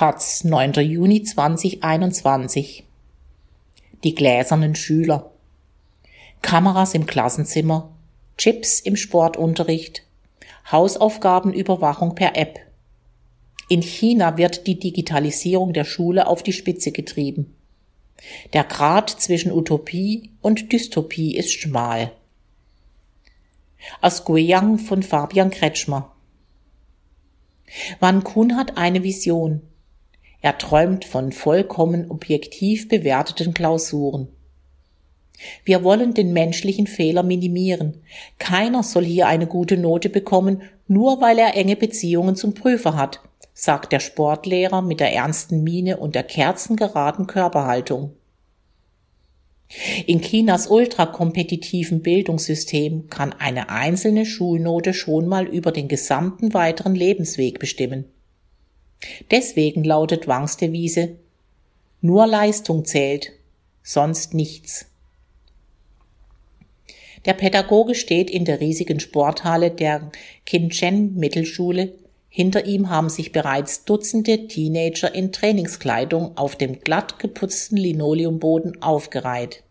Taz, 9. Juni 2021. Die gläsernen Schüler. Kameras im Klassenzimmer, Chips im Sportunterricht, Hausaufgabenüberwachung per App. In China wird die Digitalisierung der Schule auf die Spitze getrieben. Der Grad zwischen Utopie und Dystopie ist schmal. Aus Guiyang von Fabian Kretschmer. Wan Kun hat eine Vision. Er träumt von vollkommen objektiv bewerteten Klausuren. Wir wollen den menschlichen Fehler minimieren. Keiner soll hier eine gute Note bekommen, nur weil er enge Beziehungen zum Prüfer hat, sagt der Sportlehrer mit der ernsten Miene und der kerzengeraden Körperhaltung. In Chinas ultrakompetitiven Bildungssystem kann eine einzelne Schulnote schon mal über den gesamten weiteren Lebensweg bestimmen. Deswegen lautet Wangs Devise Nur Leistung zählt, sonst nichts. Der Pädagoge steht in der riesigen Sporthalle der Kinchen Mittelschule. Hinter ihm haben sich bereits Dutzende Teenager in Trainingskleidung auf dem glatt geputzten Linoleumboden aufgereiht.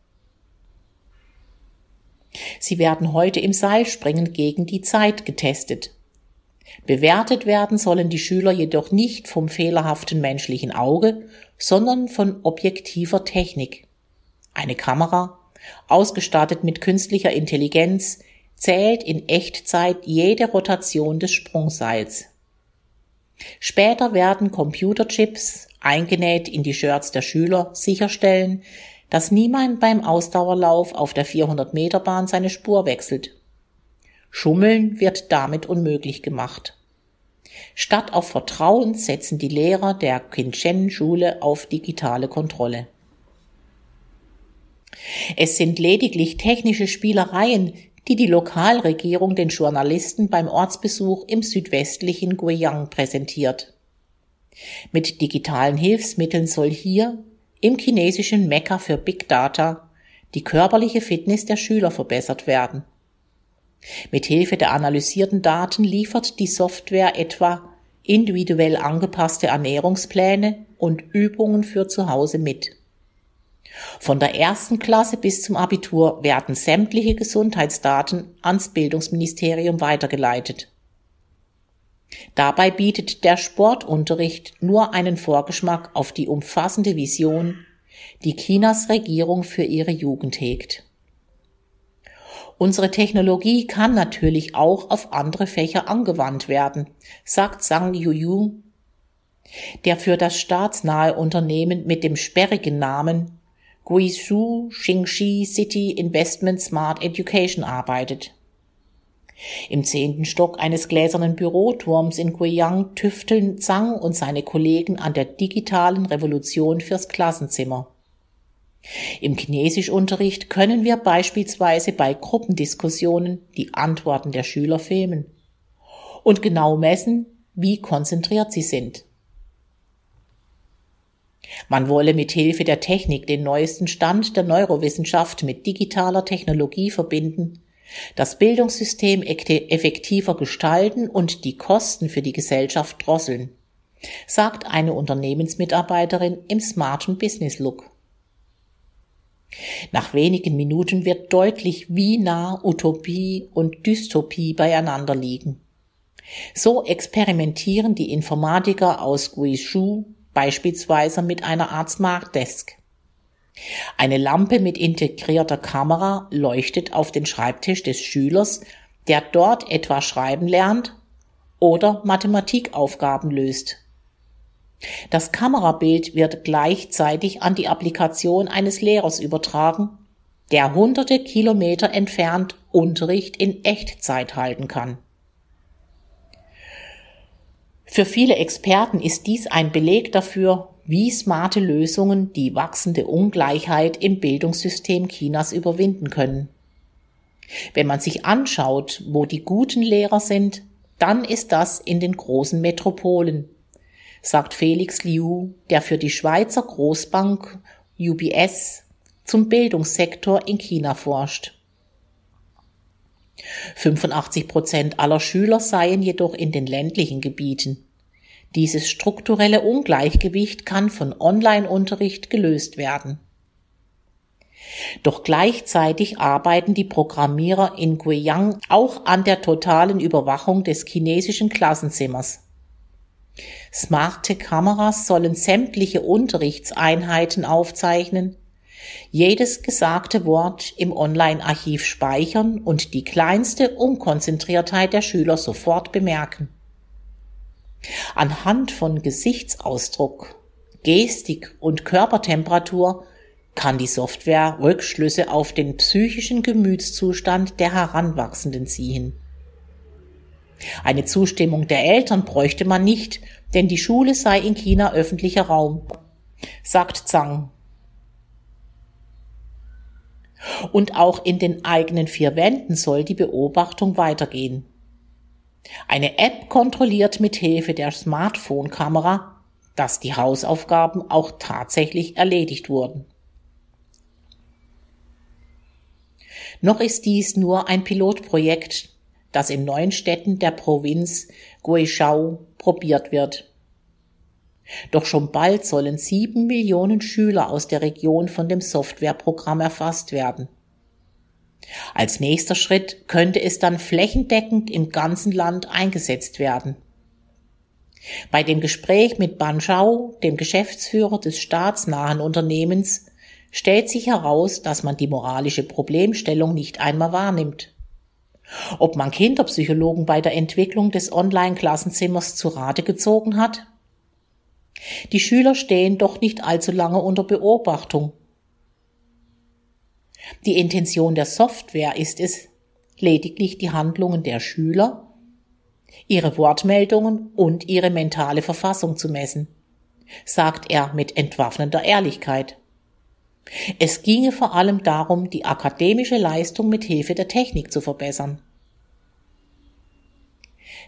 Sie werden heute im Seilspringen gegen die Zeit getestet. Bewertet werden sollen die Schüler jedoch nicht vom fehlerhaften menschlichen Auge, sondern von objektiver Technik. Eine Kamera, ausgestattet mit künstlicher Intelligenz, zählt in Echtzeit jede Rotation des Sprungseils. Später werden Computerchips, eingenäht in die Shirts der Schüler, sicherstellen, dass niemand beim Ausdauerlauf auf der 400 Meter Bahn seine Spur wechselt. Schummeln wird damit unmöglich gemacht. Statt auf Vertrauen setzen die Lehrer der Kinchen-Schule auf digitale Kontrolle. Es sind lediglich technische Spielereien, die die Lokalregierung den Journalisten beim Ortsbesuch im südwestlichen Guiyang präsentiert. Mit digitalen Hilfsmitteln soll hier, im chinesischen Mekka für Big Data, die körperliche Fitness der Schüler verbessert werden. Mit Hilfe der analysierten Daten liefert die Software etwa individuell angepasste Ernährungspläne und Übungen für zu Hause mit. Von der ersten Klasse bis zum Abitur werden sämtliche Gesundheitsdaten ans Bildungsministerium weitergeleitet. Dabei bietet der Sportunterricht nur einen Vorgeschmack auf die umfassende Vision, die Chinas Regierung für ihre Jugend hegt. Unsere Technologie kann natürlich auch auf andere Fächer angewandt werden, sagt Zhang Yuyu, der für das staatsnahe Unternehmen mit dem sperrigen Namen Guizhou Xingxi City Investment Smart Education arbeitet. Im zehnten Stock eines gläsernen Büroturms in Guiyang tüfteln Zhang und seine Kollegen an der digitalen Revolution fürs Klassenzimmer. Im Chinesischunterricht können wir beispielsweise bei Gruppendiskussionen die Antworten der Schüler filmen und genau messen, wie konzentriert sie sind. Man wolle mit Hilfe der Technik den neuesten Stand der Neurowissenschaft mit digitaler Technologie verbinden, das Bildungssystem effektiver gestalten und die Kosten für die Gesellschaft drosseln, sagt eine Unternehmensmitarbeiterin im smarten Business Look. Nach wenigen Minuten wird deutlich, wie nah Utopie und Dystopie beieinander liegen. So experimentieren die Informatiker aus Guizhou beispielsweise mit einer Art Smart Desk. Eine Lampe mit integrierter Kamera leuchtet auf den Schreibtisch des Schülers, der dort etwa schreiben lernt oder Mathematikaufgaben löst. Das Kamerabild wird gleichzeitig an die Applikation eines Lehrers übertragen, der hunderte Kilometer entfernt Unterricht in Echtzeit halten kann. Für viele Experten ist dies ein Beleg dafür, wie smarte Lösungen die wachsende Ungleichheit im Bildungssystem Chinas überwinden können. Wenn man sich anschaut, wo die guten Lehrer sind, dann ist das in den großen Metropolen, sagt Felix Liu, der für die Schweizer Großbank UBS zum Bildungssektor in China forscht. 85 Prozent aller Schüler seien jedoch in den ländlichen Gebieten. Dieses strukturelle Ungleichgewicht kann von Online-Unterricht gelöst werden. Doch gleichzeitig arbeiten die Programmierer in Guiyang auch an der totalen Überwachung des chinesischen Klassenzimmers. Smarte Kameras sollen sämtliche Unterrichtseinheiten aufzeichnen, jedes gesagte Wort im Online-Archiv speichern und die kleinste Unkonzentriertheit der Schüler sofort bemerken. Anhand von Gesichtsausdruck, Gestik und Körpertemperatur kann die Software Rückschlüsse auf den psychischen Gemütszustand der Heranwachsenden ziehen. Eine Zustimmung der Eltern bräuchte man nicht, denn die Schule sei in China öffentlicher Raum, sagt Zhang. Und auch in den eigenen vier Wänden soll die Beobachtung weitergehen. Eine App kontrolliert mit Hilfe der Smartphone-Kamera, dass die Hausaufgaben auch tatsächlich erledigt wurden. Noch ist dies nur ein Pilotprojekt, das in neun Städten der Provinz Guizhou probiert wird. Doch schon bald sollen sieben Millionen Schüler aus der Region von dem Softwareprogramm erfasst werden. Als nächster Schritt könnte es dann flächendeckend im ganzen Land eingesetzt werden. Bei dem Gespräch mit Ban Shao, dem Geschäftsführer des staatsnahen Unternehmens, stellt sich heraus, dass man die moralische Problemstellung nicht einmal wahrnimmt. Ob man Kinderpsychologen bei der Entwicklung des Online-Klassenzimmers zu Rate gezogen hat? Die Schüler stehen doch nicht allzu lange unter Beobachtung. Die Intention der Software ist es, lediglich die Handlungen der Schüler, ihre Wortmeldungen und ihre mentale Verfassung zu messen, sagt er mit entwaffnender Ehrlichkeit. Es ginge vor allem darum, die akademische Leistung mit Hilfe der Technik zu verbessern.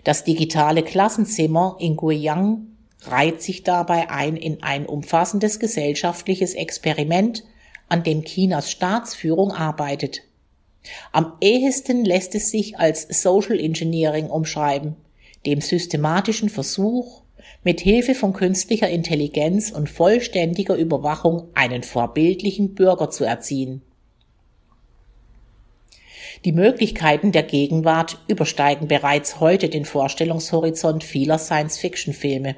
Das digitale Klassenzimmer in Guiyang reiht sich dabei ein in ein umfassendes gesellschaftliches Experiment, an dem Chinas Staatsführung arbeitet. Am ehesten lässt es sich als Social Engineering umschreiben, dem systematischen Versuch, mit Hilfe von künstlicher Intelligenz und vollständiger Überwachung einen vorbildlichen Bürger zu erziehen. Die Möglichkeiten der Gegenwart übersteigen bereits heute den Vorstellungshorizont vieler Science-Fiction-Filme.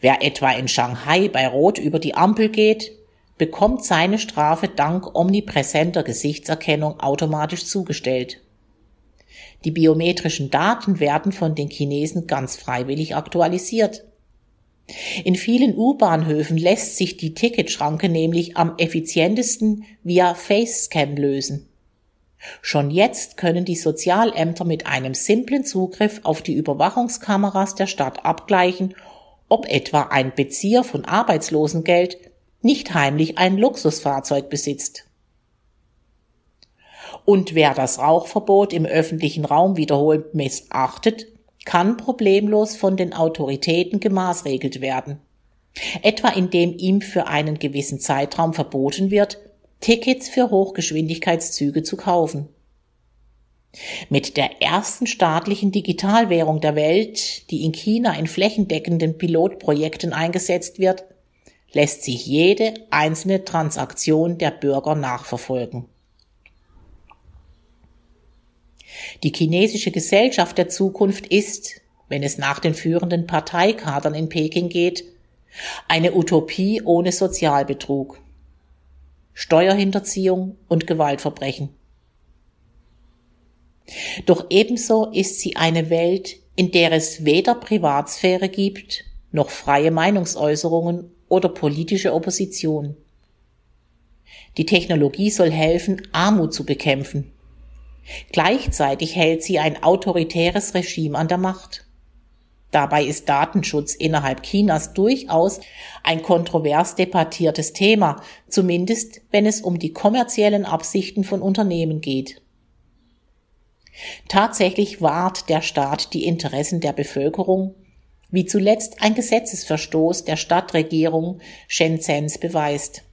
Wer etwa in Shanghai bei Rot über die Ampel geht, bekommt seine Strafe dank omnipräsenter Gesichtserkennung automatisch zugestellt. Die biometrischen Daten werden von den Chinesen ganz freiwillig aktualisiert. In vielen U-Bahnhöfen lässt sich die Ticketschranke nämlich am effizientesten via Face-Scan lösen. Schon jetzt können die Sozialämter mit einem simplen Zugriff auf die Überwachungskameras der Stadt abgleichen, ob etwa ein Bezieher von Arbeitslosengeld nicht heimlich ein Luxusfahrzeug besitzt. Und wer das Rauchverbot im öffentlichen Raum wiederholt missachtet, kann problemlos von den Autoritäten gemaßregelt werden. Etwa indem ihm für einen gewissen Zeitraum verboten wird, Tickets für Hochgeschwindigkeitszüge zu kaufen. Mit der ersten staatlichen Digitalwährung der Welt, die in China in flächendeckenden Pilotprojekten eingesetzt wird, lässt sich jede einzelne Transaktion der Bürger nachverfolgen. Die chinesische Gesellschaft der Zukunft ist, wenn es nach den führenden Parteikadern in Peking geht, eine Utopie ohne Sozialbetrug, Steuerhinterziehung und Gewaltverbrechen. Doch ebenso ist sie eine Welt, in der es weder Privatsphäre gibt, noch freie Meinungsäußerungen oder politische Opposition. Die Technologie soll helfen, Armut zu bekämpfen. Gleichzeitig hält sie ein autoritäres Regime an der Macht. Dabei ist Datenschutz innerhalb Chinas durchaus ein kontrovers debattiertes Thema, zumindest wenn es um die kommerziellen Absichten von Unternehmen geht. Tatsächlich wahrt der Staat die Interessen der Bevölkerung wie zuletzt ein Gesetzesverstoß der Stadtregierung Shenzhens beweist.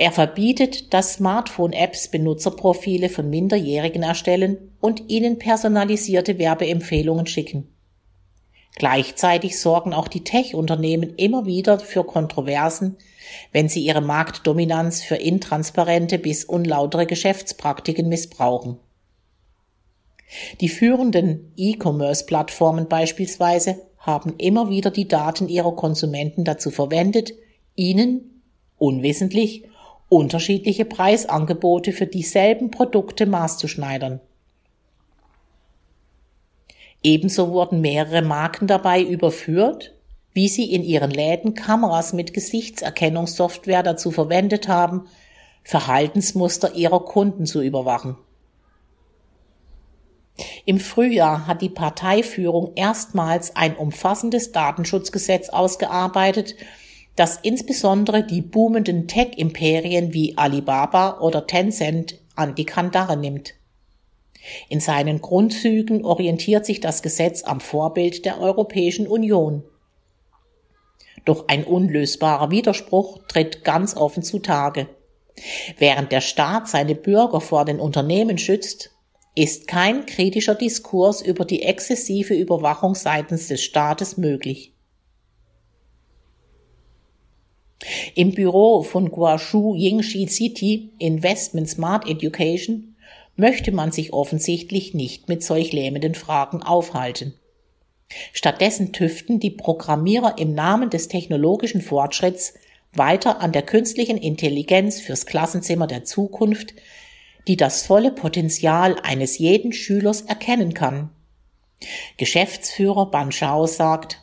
Er verbietet, dass Smartphone-Apps Benutzerprofile von Minderjährigen erstellen und ihnen personalisierte Werbeempfehlungen schicken. Gleichzeitig sorgen auch die Tech-Unternehmen immer wieder für Kontroversen, wenn sie ihre Marktdominanz für intransparente bis unlautere Geschäftspraktiken missbrauchen. Die führenden E-Commerce-Plattformen beispielsweise haben immer wieder die Daten ihrer Konsumenten dazu verwendet, ihnen, unwissentlich, unterschiedliche Preisangebote für dieselben Produkte maßzuschneidern. Ebenso wurden mehrere Marken dabei überführt, wie sie in ihren Läden Kameras mit Gesichtserkennungssoftware dazu verwendet haben, Verhaltensmuster ihrer Kunden zu überwachen. Im Frühjahr hat die Parteiführung erstmals ein umfassendes Datenschutzgesetz ausgearbeitet, das insbesondere die boomenden Tech-Imperien wie Alibaba oder Tencent an die Kandare nimmt. In seinen Grundzügen orientiert sich das Gesetz am Vorbild der Europäischen Union. Doch ein unlösbarer Widerspruch tritt ganz offen zutage. Während der Staat seine Bürger vor den Unternehmen schützt, ist kein kritischer Diskurs über die exzessive Überwachung seitens des Staates möglich. Im Büro von Guashu Yingxi City Investment Smart Education möchte man sich offensichtlich nicht mit solch lähmenden Fragen aufhalten. Stattdessen tüften die Programmierer im Namen des technologischen Fortschritts weiter an der künstlichen Intelligenz fürs Klassenzimmer der Zukunft, die das volle Potenzial eines jeden Schülers erkennen kann. Geschäftsführer Banschau sagt,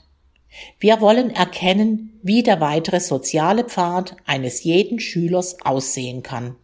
wir wollen erkennen, wie der weitere soziale Pfad eines jeden Schülers aussehen kann.